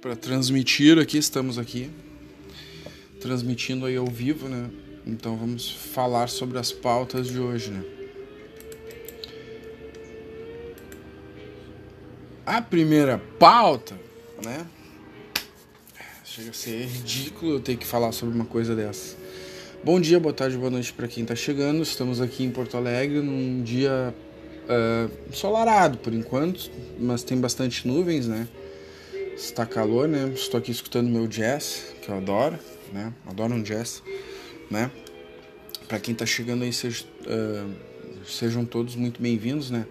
para transmitir aqui, estamos aqui transmitindo aí ao vivo, né? Então vamos falar sobre as pautas de hoje, né? A primeira pauta, né? Chega a ser ridículo eu ter que falar sobre uma coisa dessa. Bom dia, boa tarde, boa noite para quem está chegando. Estamos aqui em Porto Alegre num dia uh, ensolarado por enquanto, mas tem bastante nuvens, né? Está calor, né? Estou aqui escutando meu jazz, que eu adoro, né? Adoro um jazz, né? Para quem está chegando aí, seja, uh, sejam todos muito bem-vindos, né?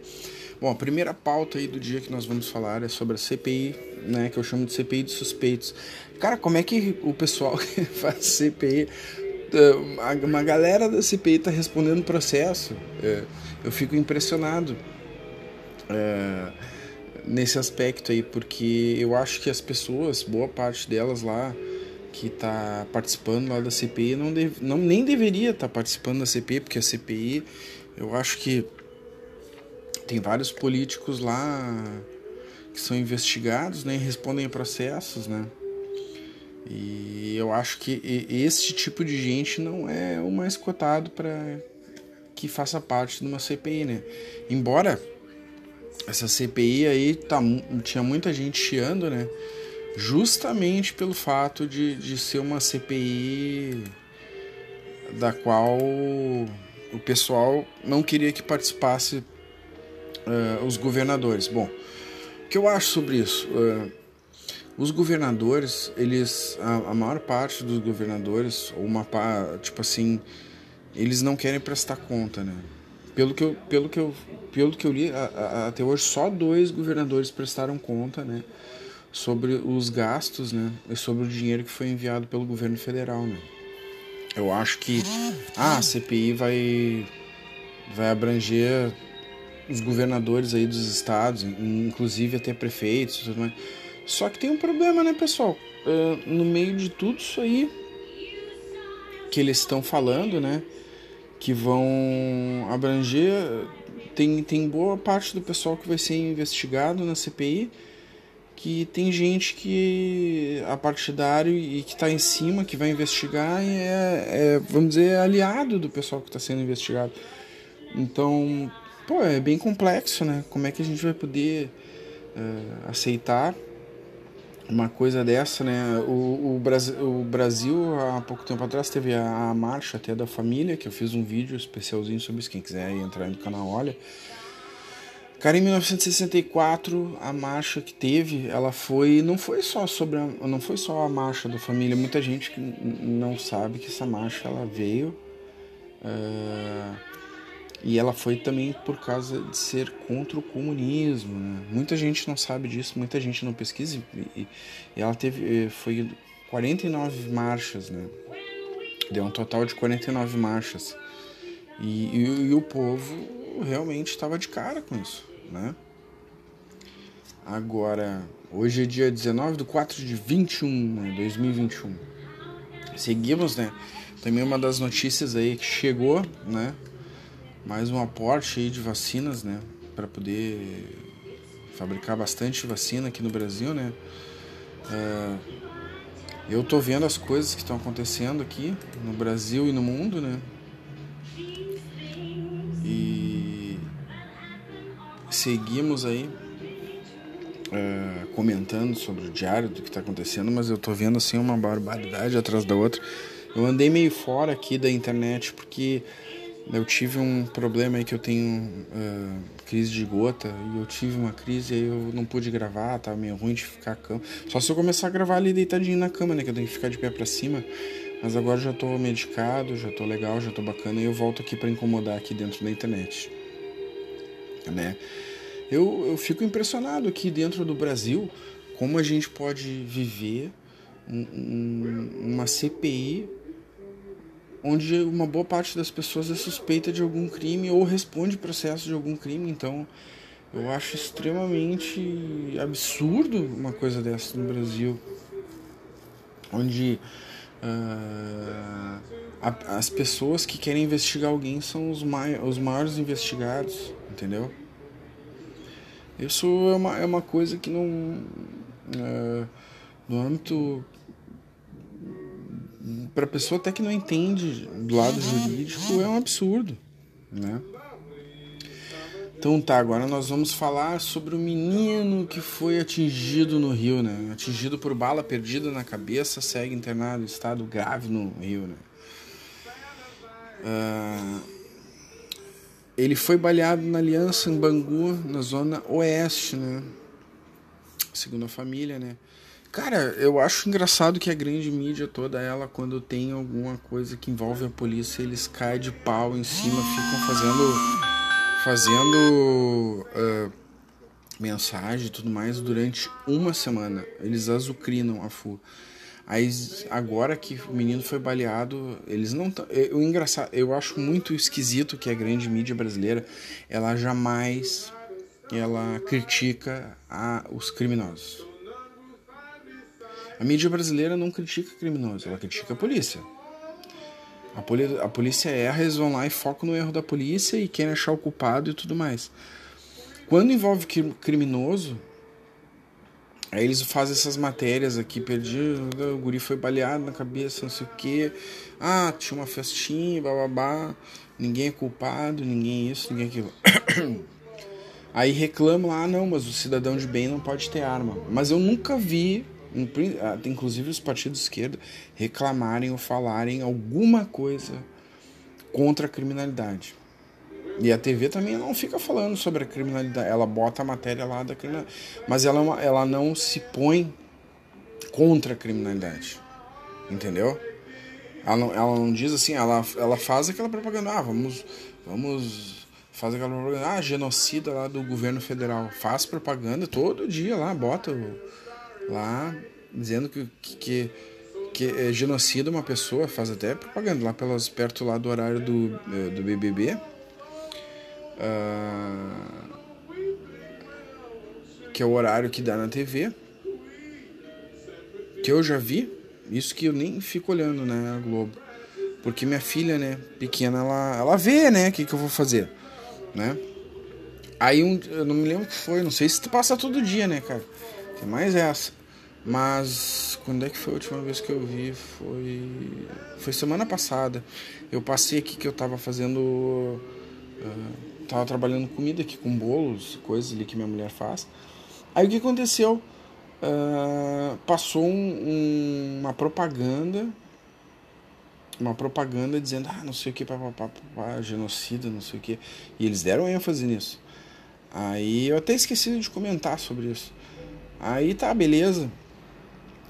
Bom, a primeira pauta aí do dia que nós vamos falar é sobre a CPI, né? Que eu chamo de CPI de suspeitos. Cara, como é que o pessoal que faz CPI uma galera da CPI tá respondendo processo. É, eu fico impressionado é, nesse aspecto aí, porque eu acho que as pessoas, boa parte delas lá que está participando lá da CPI, não, não nem deveria estar tá participando da CPI, porque a CPI, eu acho que tem vários políticos lá que são investigados, né, e respondem a processos, né? E eu acho que esse tipo de gente não é o mais cotado para que faça parte de uma CPI, né? Embora essa CPI aí tá, tinha muita gente chiando, né? Justamente pelo fato de, de ser uma CPI da qual o pessoal não queria que participasse uh, os governadores. Bom, o que eu acho sobre isso? Uh, os governadores, eles, a, a maior parte dos governadores, ou uma tipo assim, eles não querem prestar conta, né? Pelo que eu, pelo que eu, pelo que eu li, a, a, até hoje só dois governadores prestaram conta, né? Sobre os gastos, né? E sobre o dinheiro que foi enviado pelo governo federal, né? Eu acho que ah, a CPI vai, vai abranger os governadores aí dos estados, inclusive até prefeitos e tudo mais. Só que tem um problema, né, pessoal? Uh, no meio de tudo isso aí que eles estão falando, né? Que vão abranger. Tem, tem boa parte do pessoal que vai ser investigado na CPI. Que tem gente que é partidário e que está em cima, que vai investigar, e é, é vamos dizer, é aliado do pessoal que está sendo investigado. Então, pô, é bem complexo, né? Como é que a gente vai poder uh, aceitar uma coisa dessa, né? O, o, Brasil, o Brasil, há pouco tempo atrás, teve a, a, marcha até da família, que eu fiz um vídeo especialzinho sobre isso. Quem quiser entrar no canal, olha. Cara, em 1964, a marcha que teve, ela foi. Não foi só sobre. A, não foi só a marcha da família. Muita gente não sabe que essa marcha ela veio. Uh, e ela foi também por causa de ser contra o comunismo. Né? Muita gente não sabe disso, muita gente não pesquisa. E, e ela teve eh, foi 49 marchas, né? Deu um total de 49 marchas. E, e, e o povo realmente estava de cara com isso, né? Agora, hoje é dia 19 de 4 de 21, né? 2021. Seguimos, né? Também uma das notícias aí que chegou, né? Mais um aporte aí de vacinas, né, para poder fabricar bastante vacina aqui no Brasil, né. É, eu tô vendo as coisas que estão acontecendo aqui no Brasil e no mundo, né. E seguimos aí é, comentando sobre o diário do que está acontecendo, mas eu tô vendo assim uma barbaridade atrás da outra. Eu andei meio fora aqui da internet porque eu tive um problema aí que eu tenho uh, crise de gota e eu tive uma crise e eu não pude gravar, tava meio ruim de ficar cama. Só se eu começar a gravar ali deitadinho na cama, né? Que eu tenho que ficar de pé para cima. Mas agora já tô medicado, já tô legal, já tô bacana e eu volto aqui para incomodar aqui dentro da internet. Né? Eu, eu fico impressionado aqui dentro do Brasil como a gente pode viver um, um, uma CPI onde uma boa parte das pessoas é suspeita de algum crime ou responde processo de algum crime. Então, eu acho extremamente absurdo uma coisa dessa no Brasil, onde uh, a, as pessoas que querem investigar alguém são os, mai, os maiores investigados, entendeu? Isso é uma, é uma coisa que não. Uh, no âmbito para pessoa até que não entende do lado jurídico é um absurdo, né? Então tá, agora nós vamos falar sobre o menino que foi atingido no Rio, né? Atingido por bala perdida na cabeça, segue internado em estado grave no Rio, né? Uh, ele foi baleado na Aliança em Bangu, na zona oeste, né? Segundo a família, né? Cara, eu acho engraçado que a grande mídia toda ela, quando tem alguma coisa que envolve a polícia, eles caem de pau em cima, ficam fazendo fazendo uh, mensagem e tudo mais durante uma semana. Eles azucrinam a FU. Aí agora que o menino foi baleado, eles não. Eu engraçado, eu acho muito esquisito que a grande mídia brasileira ela jamais ela critica a, os criminosos. A mídia brasileira não critica criminosos, ela critica a polícia. A, polícia, a polícia erra, eles vão lá e focam no erro da polícia e querem achar o culpado e tudo mais. Quando envolve criminoso, aí eles fazem essas matérias aqui, perdido, o guri foi baleado na cabeça, não sei o que. Ah, tinha uma festinha, bababá, ninguém é culpado, ninguém isso, ninguém aquilo. Aí reclamam, ah não, mas o cidadão de bem não pode ter arma. Mas eu nunca vi inclusive os partidos de esquerda, reclamarem ou falarem alguma coisa contra a criminalidade. E a TV também não fica falando sobre a criminalidade, ela bota a matéria lá da criminalidade, mas ela, é ela não se põe contra a criminalidade, entendeu? Ela não, ela não diz assim, ela, ela faz aquela propaganda, ah, vamos, vamos faz aquela propaganda, ah, genocida lá do governo federal, faz propaganda todo dia lá, bota o lá dizendo que, que, que é genocida uma pessoa, faz até propaganda lá pelas, perto lá do horário do, eh, do BBB. Uh, ah, que é o horário que dá na TV. Que eu já vi, isso que eu nem fico olhando, né, a Globo. Porque minha filha, né, pequena, ela, ela vê, né, o que, que eu vou fazer, né. Aí um, eu não me lembro o que foi, não sei se passa todo dia, né, cara. Tem mais essa. Mas quando é que foi a última vez que eu vi? Foi foi semana passada. Eu passei aqui que eu tava fazendo uh, tava trabalhando comida aqui com bolos, coisas ali que minha mulher faz. Aí o que aconteceu? Uh, passou um, um, uma propaganda uma propaganda dizendo ah não sei o que papapá, genocida não sei o que e eles deram ênfase nisso aí eu até esqueci de comentar sobre isso aí tá beleza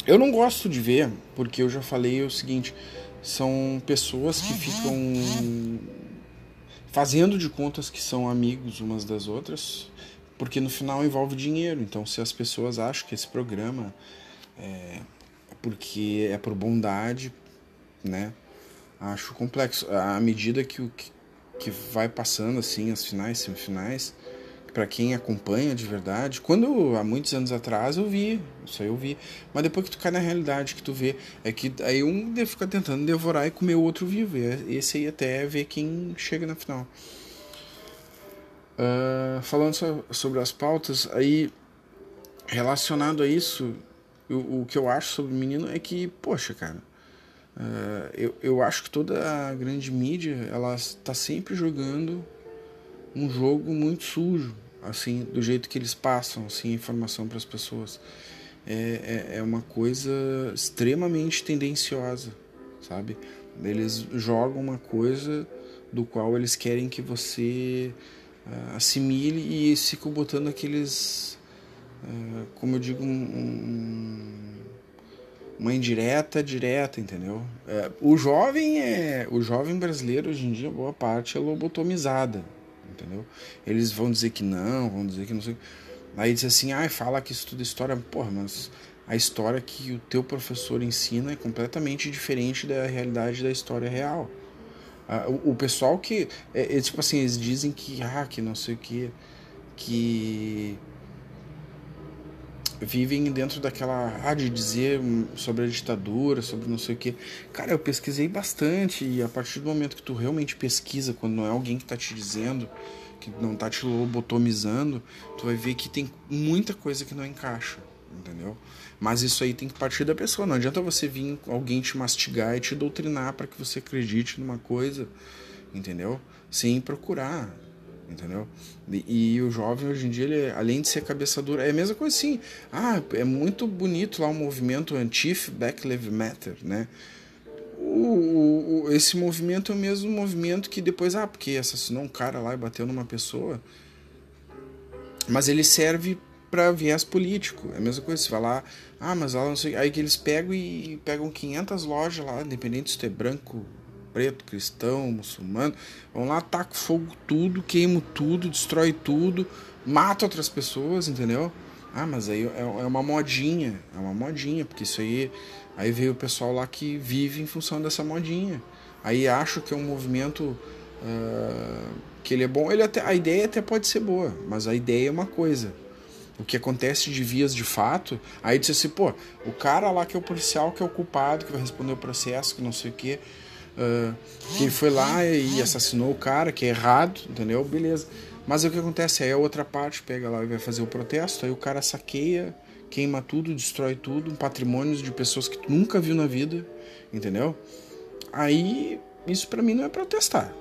eu não gosto de ver, porque eu já falei o seguinte: são pessoas que ficam fazendo de contas que são amigos umas das outras, porque no final envolve dinheiro. Então, se as pessoas acham que esse programa é porque é por bondade, né? Acho complexo. À medida que o que, que vai passando assim as finais, semifinais, para quem acompanha de verdade, quando há muitos anos atrás eu vi, isso aí eu vi, mas depois que tu cai na realidade que tu vê, é que aí um fica tentando devorar e comer o outro vivo, e esse aí até é ver quem chega na final. Uh, falando so, sobre as pautas, aí relacionado a isso, o, o que eu acho sobre o menino é que, poxa, cara, uh, eu, eu acho que toda a grande mídia ela está sempre jogando um jogo muito sujo, assim, do jeito que eles passam assim, informação para as pessoas. É, é, é, uma coisa extremamente tendenciosa, sabe? Eles jogam uma coisa do qual eles querem que você uh, assimile e ficam botando aqueles, uh, como eu digo, um, um, uma indireta direta, entendeu? É, o jovem é, o jovem brasileiro hoje em dia boa parte é lobotomizada, entendeu? Eles vão dizer que não, vão dizer que não sei. Aí diz assim, ah, fala que estuda história, porra, mas a história que o teu professor ensina é completamente diferente da realidade da história real. Ah, o, o, pessoal que, é, é, tipo assim, eles dizem que, ah, que não sei o que, que vivem dentro daquela ah, de dizer sobre a ditadura, sobre não sei o que. Cara, eu pesquisei bastante e a partir do momento que tu realmente pesquisa, quando não é alguém que está te dizendo, que não está te lobotomizando, tu vai ver que tem muita coisa que não encaixa, entendeu? Mas isso aí tem que partir da pessoa. Não adianta você vir alguém te mastigar e te doutrinar para que você acredite numa coisa, entendeu? Sem procurar, entendeu? E, e, o jovem hoje em dia, ele, além de ser cabeça dura, é a mesma coisa assim. Ah, é muito bonito lá o movimento Antif Black Lives Matter, né? O, o, esse movimento é o mesmo movimento que depois, ah, porque assassinou um cara lá e bateu numa pessoa. Mas ele serve para viés político. É a mesma coisa, você vai lá, ah, mas lá não sei. Aí que eles pegam e pegam 500 lojas lá, independente se tu é branco, preto, cristão, muçulmano, vão lá, tacam fogo tudo, queimam tudo, destrói tudo, mata outras pessoas, entendeu? Ah, mas aí é, é uma modinha, é uma modinha, porque isso aí. Aí veio o pessoal lá que vive em função dessa modinha. Aí acho que é um movimento uh, que ele é bom. Ele até, a ideia até pode ser boa, mas a ideia é uma coisa. O que acontece de vias de fato, aí disse assim, pô, o cara lá que é o policial, que é o culpado, que vai responder o processo, que não sei o quê, uh, que foi lá e assassinou o cara, que é errado, entendeu? Beleza. Mas o que acontece? Aí a outra parte pega lá e vai fazer o protesto, aí o cara saqueia, queima tudo, destrói tudo, um patrimônio de pessoas que tu nunca viu na vida, entendeu? Aí isso para mim não é protestar.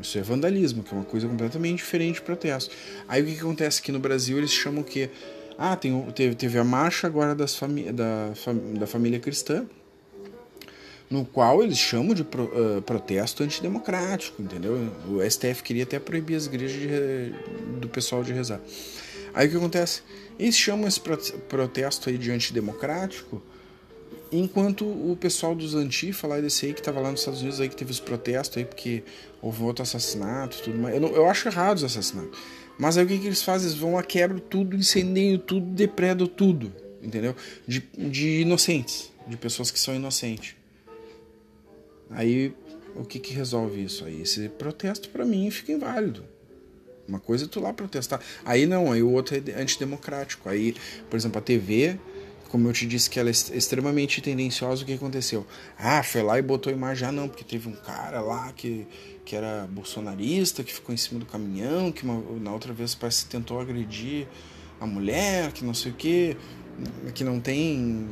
Isso é vandalismo, que é uma coisa completamente diferente de protesto. Aí o que, que acontece aqui no Brasil? Eles chamam o quê? Ah, tem, teve, teve a marcha agora das fami da, da família cristã, no qual eles chamam de pro, uh, protesto antidemocrático, entendeu? O STF queria até proibir as igrejas de, do pessoal de rezar. Aí o que acontece? Eles chamam esse protesto aí de antidemocrático, enquanto o pessoal dos Antifa lá desse aí que estava lá nos Estados Unidos aí que teve os protestos aí porque houve outro assassinato tudo mais. Eu, não, eu acho errado os assassinatos. Mas aí o que, que eles fazem? Eles vão lá, quebram tudo, incendiam tudo, depredam tudo, entendeu? De, de inocentes, de pessoas que são inocentes. Aí o que, que resolve isso aí? Esse protesto para mim fica inválido. Uma coisa é tu lá protestar. Aí não, aí o outro é antidemocrático. Aí, por exemplo, a TV, como eu te disse que ela é extremamente tendenciosa, o que aconteceu? Ah, foi lá e botou imagem. Ah, não, porque teve um cara lá que, que era bolsonarista, que ficou em cima do caminhão, que uma, na outra vez parece que tentou agredir a mulher, que não sei o que, que não tem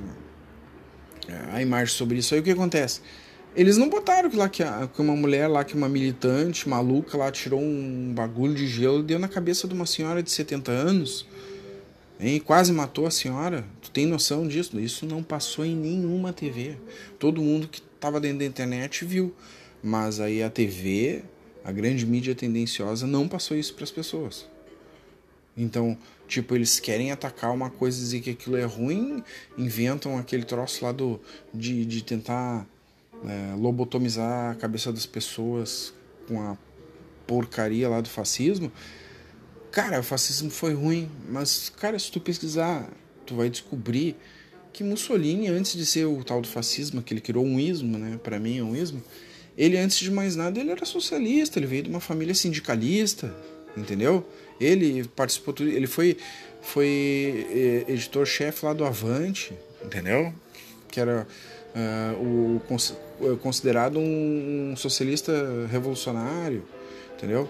é, a imagem sobre isso. Aí o que acontece? Eles não botaram que lá que, que uma mulher lá, que uma militante maluca lá tirou um bagulho de gelo e deu na cabeça de uma senhora de 70 anos. Hein? Quase matou a senhora. Tu tem noção disso? Isso não passou em nenhuma TV. Todo mundo que estava dentro da internet viu. Mas aí a TV, a grande mídia tendenciosa, não passou isso para as pessoas. Então, tipo, eles querem atacar uma coisa e dizer que aquilo é ruim, inventam aquele troço lá do, de, de tentar é, lobotomizar a cabeça das pessoas com a porcaria lá do fascismo. Cara, o fascismo foi ruim, mas, cara, se tu pesquisar, tu vai descobrir que Mussolini, antes de ser o tal do fascismo, que ele criou um ismo, né? Para mim é um ismo. Ele, antes de mais nada, ele era socialista, ele veio de uma família sindicalista, entendeu? Ele participou, ele foi, foi é, editor-chefe lá do Avante, entendeu? Que era uh, o é considerado um socialista revolucionário, entendeu?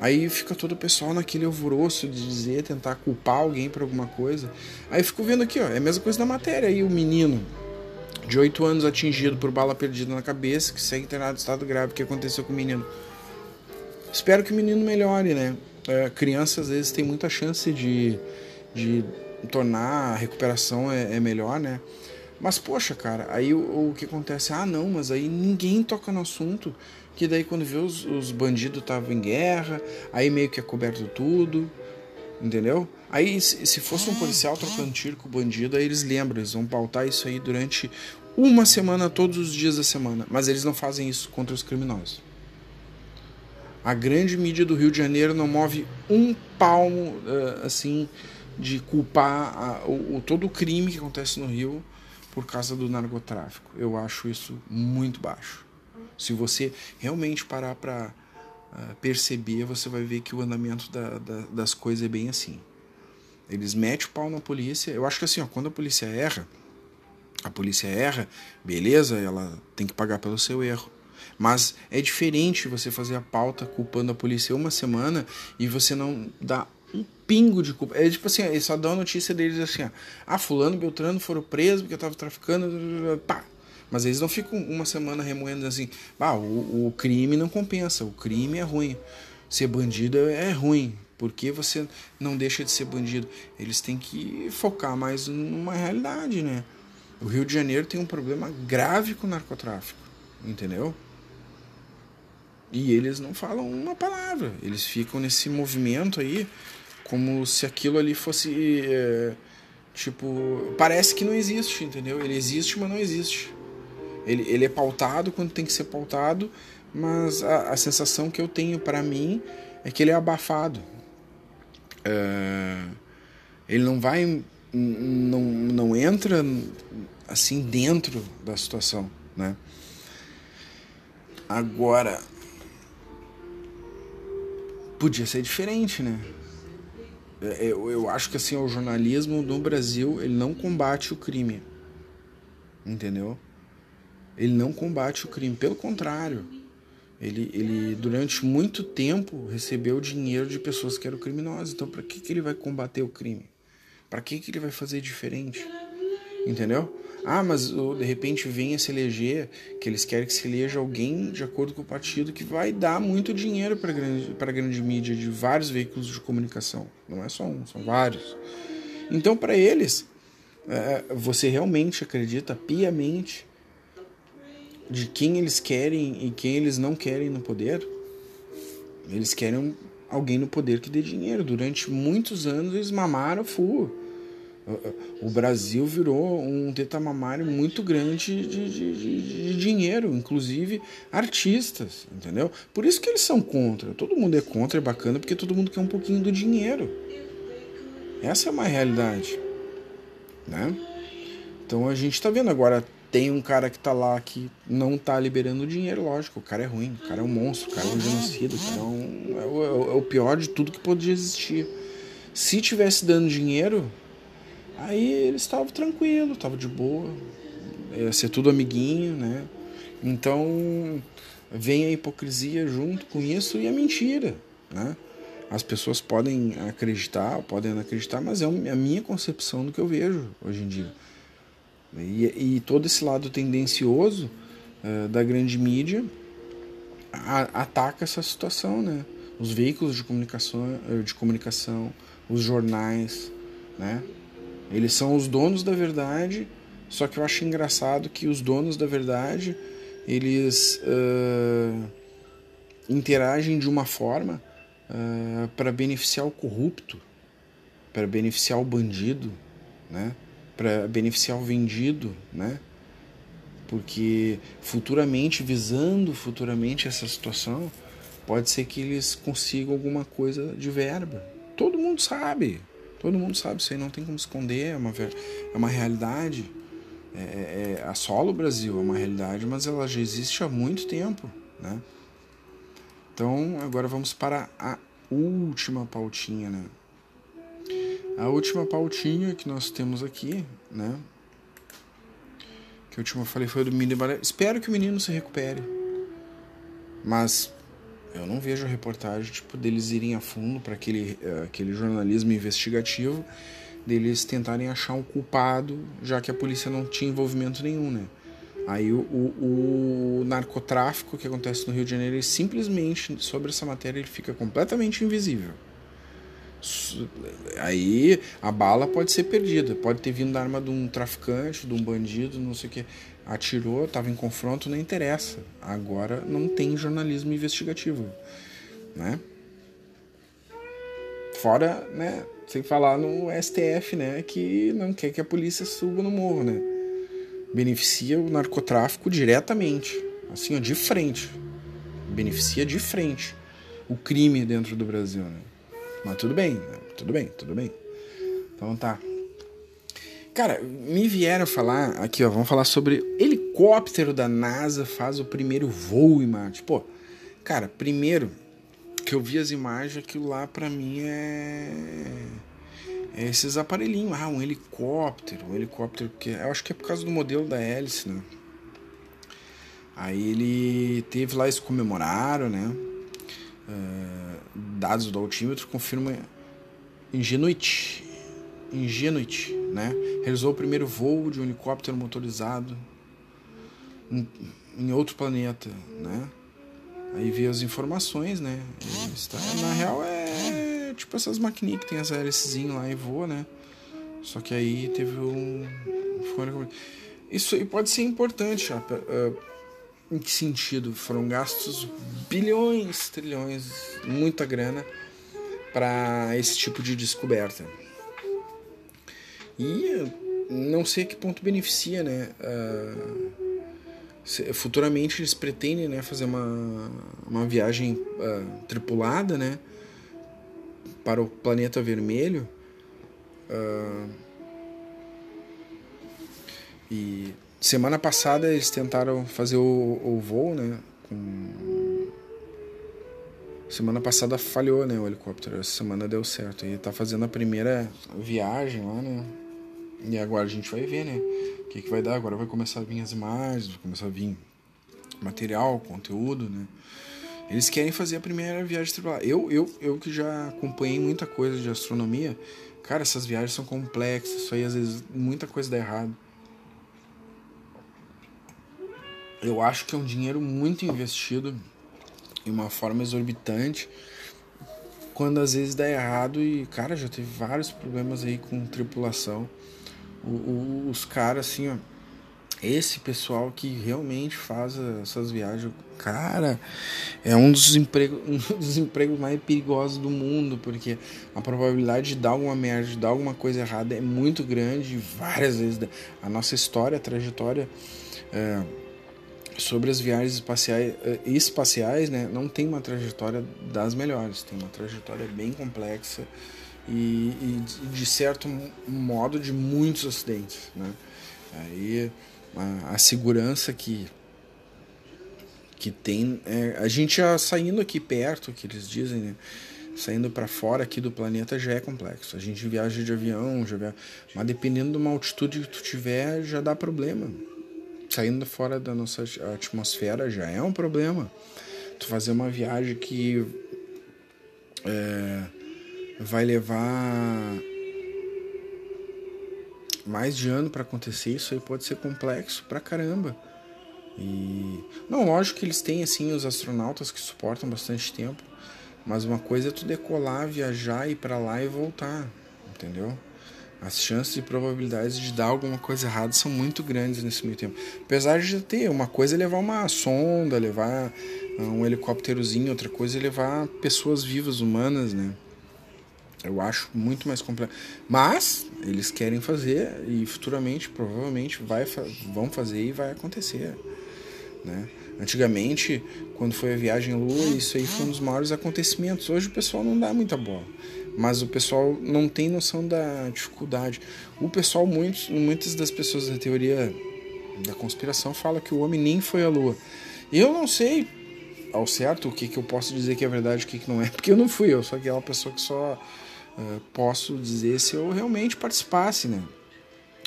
Aí fica todo o pessoal naquele alvoroço de dizer, tentar culpar alguém por alguma coisa. Aí fico vendo aqui, ó, é a mesma coisa da matéria. Aí o menino de 8 anos atingido por bala perdida na cabeça, que segue internado em estado grave, o que aconteceu com o menino? Espero que o menino melhore, né? É, criança às vezes tem muita chance de, de tornar a recuperação é, é melhor, né? Mas, poxa, cara, aí o, o que acontece? Ah, não, mas aí ninguém toca no assunto. Que daí quando vê os, os bandidos estavam em guerra, aí meio que é coberto tudo, entendeu? Aí se fosse um policial trocando tiro com o bandido, aí eles lembram, eles vão pautar isso aí durante uma semana, todos os dias da semana. Mas eles não fazem isso contra os criminosos. A grande mídia do Rio de Janeiro não move um palmo, assim, de culpar a, o, todo o crime que acontece no Rio por causa do narcotráfico. Eu acho isso muito baixo. Se você realmente parar para uh, ah, perceber, você vai ver que o andamento da, da, das coisas é bem assim. Eles metem o pau na polícia. Eu acho que assim, ó, quando a polícia erra, a polícia erra, beleza, ela tem que pagar pelo seu erro. Mas é diferente você fazer a pauta culpando a polícia uma semana e você não dá um pingo de culpa. É tipo assim, eles só dão a notícia deles assim, ó, ah, fulano, Beltrano foram presos porque eu tava traficando, pá. Mas eles não ficam uma semana remoendo assim, ah, o, o crime não compensa, o crime é ruim. Ser bandido é ruim. Por que você não deixa de ser bandido? Eles têm que focar mais numa realidade, né? O Rio de Janeiro tem um problema grave com o narcotráfico, entendeu? E eles não falam uma palavra. Eles ficam nesse movimento aí como se aquilo ali fosse. É, tipo. Parece que não existe, entendeu? Ele existe, mas não existe. Ele, ele é pautado quando tem que ser pautado, mas a, a sensação que eu tenho para mim é que ele é abafado. É, ele não vai. Não, não entra assim dentro da situação, né? Agora, podia ser diferente, né? É, eu, eu acho que assim o jornalismo no Brasil ele não combate o crime, entendeu? Ele não combate o crime, pelo contrário, ele, ele durante muito tempo recebeu dinheiro de pessoas que eram criminosas. Então, para que, que ele vai combater o crime? Para que, que ele vai fazer diferente? Entendeu? Ah, mas de repente vem a se eleger, que eles querem que se eleja alguém de acordo com o partido que vai dar muito dinheiro para grande, a grande mídia de vários veículos de comunicação. Não é só um, são vários. Então, para eles, é, você realmente acredita piamente de quem eles querem e quem eles não querem no poder? Eles querem alguém no poder que dê dinheiro. Durante muitos anos eles mamaram full o Brasil virou um tetamamário muito grande de, de, de, dinheiro, inclusive artistas, entendeu? Por isso que eles são contra. Todo mundo é contra, é bacana, porque todo mundo quer um pouquinho do dinheiro. Essa é uma realidade, né? Então a gente está vendo agora tem um cara que está lá que não está liberando dinheiro, lógico, o cara é ruim, o cara é um monstro, o cara é um genocida, o cara é, um, é, o, é o pior de tudo que podia existir. Se tivesse dando dinheiro, Aí eles estavam tranquilo, estavam de boa, ia ser tudo amiguinho, né? Então vem a hipocrisia junto com isso e a mentira, né? As pessoas podem acreditar, podem não acreditar, mas é a minha concepção do que eu vejo hoje em dia. E, e todo esse lado tendencioso uh, da grande mídia a, ataca essa situação, né? Os veículos de comunicação, de comunicação, os jornais, né? Eles são os donos da verdade, só que eu acho engraçado que os donos da verdade eles uh, interagem de uma forma uh, para beneficiar o corrupto, para beneficiar o bandido, né? para beneficiar o vendido, né? porque futuramente, visando futuramente essa situação, pode ser que eles consigam alguma coisa de verba. Todo mundo sabe, Todo mundo sabe isso aí, não tem como esconder, é uma, é uma realidade. É, é, é, a solo Brasil é uma realidade, mas ela já existe há muito tempo, né? Então, agora vamos para a última pautinha, né? A última pautinha que nós temos aqui, né? Que a última eu falei foi do menino. Espero que o menino se recupere. Mas eu não vejo reportagem tipo deles irem a fundo para aquele, uh, aquele jornalismo investigativo, deles tentarem achar um culpado, já que a polícia não tinha envolvimento nenhum, né? Aí o, o, o narcotráfico que acontece no Rio de Janeiro, ele simplesmente sobre essa matéria ele fica completamente invisível. Aí a bala pode ser perdida, pode ter vindo da arma de um traficante, de um bandido, não sei o que atirou, estava em confronto, não interessa. Agora não tem jornalismo investigativo, né? Fora, né, sem falar no STF, né, que não quer que a polícia suba no morro, né? Beneficia o narcotráfico diretamente, assim, ó, de frente. Beneficia de frente o crime dentro do Brasil, né? Mas tudo bem, né? tudo bem, tudo bem. Então tá. Cara, me vieram falar aqui, ó, vamos falar sobre helicóptero da NASA faz o primeiro voo em Marte. Pô, cara, primeiro que eu vi as imagens, aquilo lá para mim é... é esses aparelhinhos, ah, um helicóptero, um helicóptero que eu acho que é por causa do modelo da hélice, né? Aí ele teve lá, eles comemoraram, né? Uh, dados do altímetro confirmam Ingenuity, Ingenuity, né? Realizou o primeiro voo de um helicóptero motorizado em, em outro planeta, né? Aí vi as informações, né? Está, na real é tipo essas maquininhas que tem as hélicezinhas lá e voa, né? Só que aí teve um. Isso aí pode ser importante. Em que sentido? Foram gastos bilhões, trilhões, muita grana para esse tipo de descoberta. E não sei a que ponto beneficia, né? Uh, futuramente eles pretendem né, fazer uma, uma viagem uh, tripulada né, para o planeta vermelho. Uh, e semana passada eles tentaram fazer o, o voo, né? Com... Semana passada falhou, né? O helicóptero. Essa semana deu certo. E tá fazendo a primeira viagem lá, né? E agora a gente vai ver, né? O que, que vai dar. Agora vai começar a vir as imagens, vai começar a vir material, conteúdo, né? Eles querem fazer a primeira viagem tripulada. Eu, eu, eu que já acompanhei muita coisa de astronomia, cara, essas viagens são complexas. Isso aí às vezes muita coisa dá errado. Eu acho que é um dinheiro muito investido em uma forma exorbitante. Quando às vezes dá errado e, cara, já teve vários problemas aí com tripulação os caras, assim, ó. Esse pessoal que realmente faz essas viagens, cara, é um dos empregos, um dos empregos mais perigosos do mundo, porque a probabilidade de dar alguma merda, de dar alguma coisa errada é muito grande. Várias vezes a nossa história, a trajetória é, sobre as viagens espaciais, é, espaciais, né, não tem uma trajetória das melhores, tem uma trajetória bem complexa e, e de certo modo de muitos acidentes. Né? Aí a, a segurança que que tem é, a gente já saindo aqui perto que eles dizem né? saindo para fora aqui do planeta já é complexo a gente viaja de avião já viaja, mas dependendo de uma altitude que tu tiver já dá problema saindo fora da nossa atmosfera já é um problema tu fazer uma viagem que é, vai levar mais de ano para acontecer, isso aí pode ser complexo pra caramba. E não, lógico que eles têm assim os astronautas que suportam bastante tempo, mas uma coisa é tu decolar, viajar ir para lá e voltar, entendeu? As chances e probabilidades de dar alguma coisa errada são muito grandes nesse meio tempo. Apesar de ter, uma coisa é levar uma sonda, levar um helicópterozinho, outra coisa é levar pessoas vivas, humanas, né? Eu acho muito mais complexo. Mas eles querem fazer e futuramente, provavelmente, vai, vão fazer e vai acontecer. Né? Antigamente, quando foi a viagem à Lua, isso aí foi um dos maiores acontecimentos. Hoje o pessoal não dá muita bola. Mas o pessoal não tem noção da dificuldade. O pessoal, muitos, muitas das pessoas da teoria da conspiração fala que o homem nem foi à Lua. Eu não sei ao certo o que, que eu posso dizer que é verdade e o que, que não é, porque eu não fui, eu sou aquela pessoa que só uh, posso dizer se eu realmente participasse, né?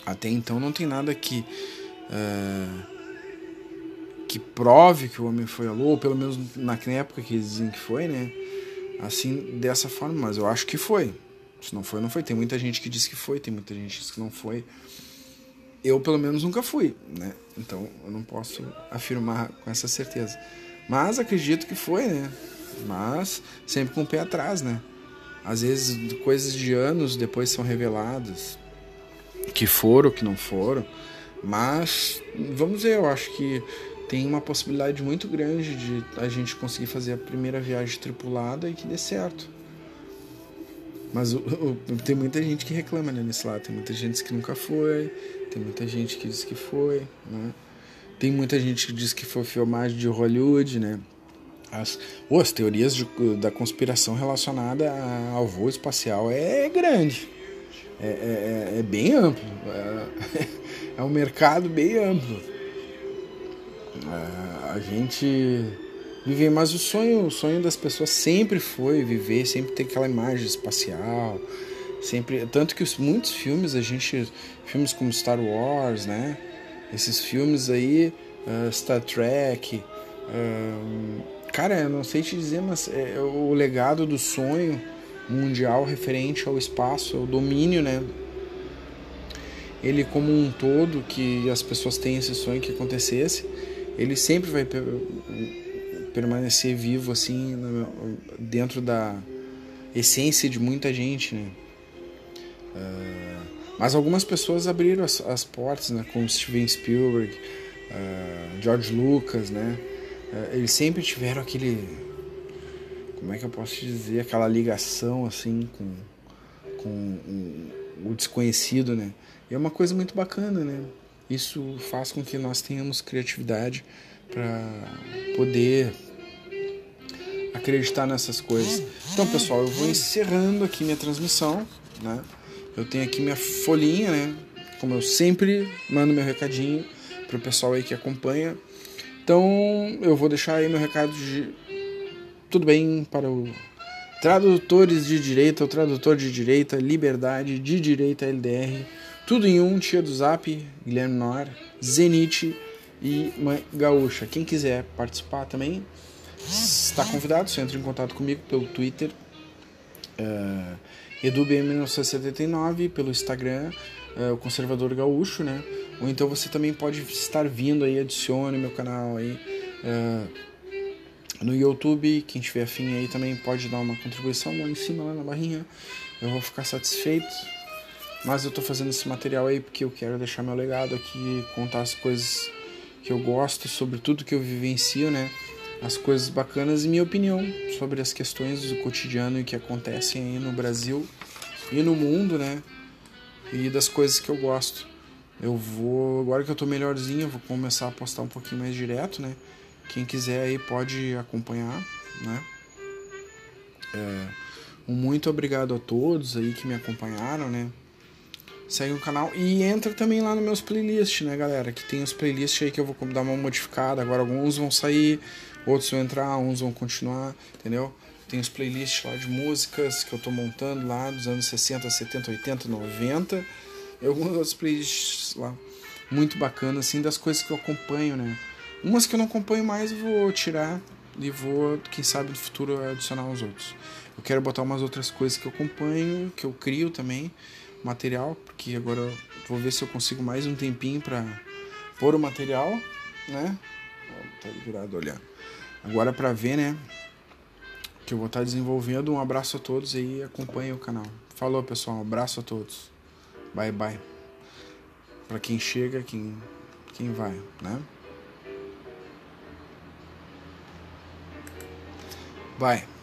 Até então não tem nada que uh, que prove que o homem foi à lua, ou pelo menos na época que dizem que foi, né? Assim, dessa forma, mas eu acho que foi. Se não foi, não foi. Tem muita gente que diz que foi, tem muita gente que diz que não foi. Eu, pelo menos, nunca fui, né? Então, eu não posso afirmar com essa certeza. Mas acredito que foi, né? Mas sempre com o pé atrás, né? Às vezes coisas de anos depois são reveladas que foram, que não foram. Mas vamos ver, eu acho que tem uma possibilidade muito grande de a gente conseguir fazer a primeira viagem tripulada e que dê certo. Mas o, o, tem muita gente que reclama né, nesse lado. Tem muita gente que nunca foi, tem muita gente que diz que foi, né? Tem muita gente que diz que foi filmagem de Hollywood, né? As, as teorias de, da conspiração relacionada ao voo espacial é grande. É, é, é, é bem amplo. É, é, um mercado bem amplo. É, a gente vive, mas o sonho, o sonho das pessoas sempre foi viver, sempre ter aquela imagem espacial, sempre, tanto que os, muitos filmes a gente, filmes como Star Wars, né? Esses filmes aí, uh, Star Trek, uh, Cara, eu não sei te dizer, mas é, o legado do sonho mundial referente ao espaço, ao domínio, né? Ele como um todo, que as pessoas têm esse sonho que acontecesse, ele sempre vai permanecer vivo assim dentro da essência de muita gente, né? Uh, mas algumas pessoas abriram as, as portas, né? Como Steven Spielberg, uh, George Lucas, né? Uh, eles sempre tiveram aquele, como é que eu posso dizer, aquela ligação assim com, com um, o desconhecido, né? E é uma coisa muito bacana, né? Isso faz com que nós tenhamos criatividade para poder acreditar nessas coisas. Então, pessoal, eu vou encerrando aqui minha transmissão, né? Eu tenho aqui minha folhinha, né? Como eu sempre mando meu recadinho pro pessoal aí que acompanha. Então, eu vou deixar aí meu recado de tudo bem para o tradutores de direita, o tradutor de direita, liberdade de direita LDR, tudo em um, tia do Zap, Guilherme Noir, Zenite e Mãe Gaúcha. Quem quiser participar também, está convidado, você entra em contato comigo pelo Twitter, uh, EduBM1979, pelo Instagram, uh, o Conservador Gaúcho, né? Ou então você também pode estar vindo aí, adicione meu canal aí. Uh, no YouTube, quem tiver afim aí também pode dar uma contribuição lá em cima, lá na barrinha. Eu vou ficar satisfeito. Mas eu tô fazendo esse material aí porque eu quero deixar meu legado aqui, contar as coisas que eu gosto, sobre tudo que eu vivencio, né? as coisas bacanas e minha opinião sobre as questões do cotidiano e que acontecem aí no Brasil e no mundo, né? E das coisas que eu gosto. Eu vou, agora que eu tô melhorzinho, eu vou começar a postar um pouquinho mais direto, né? Quem quiser aí pode acompanhar, né? É, muito obrigado a todos aí que me acompanharam, né? Segue o canal e entra também lá nos meus playlists, né, galera? Que tem os playlists aí que eu vou dar uma modificada. Agora alguns vão sair, outros vão entrar, uns vão continuar, entendeu? Tem os playlists lá de músicas que eu tô montando lá dos anos 60, 70, 80, 90 e alguns outros playlists lá muito bacana assim das coisas que eu acompanho, né? Umas que eu não acompanho mais eu vou tirar e vou, quem sabe no futuro adicionar os outros. Eu quero botar umas outras coisas que eu acompanho, que eu crio também, material, porque agora eu vou ver se eu consigo mais um tempinho para pôr o material, né? Tá virado olhando. Agora para ver, né? Que eu vou estar tá desenvolvendo. Um abraço a todos aí, acompanhe o canal. Falou, pessoal. Um abraço a todos. Bye, bye. Para quem chega, quem, quem vai, né? Bye.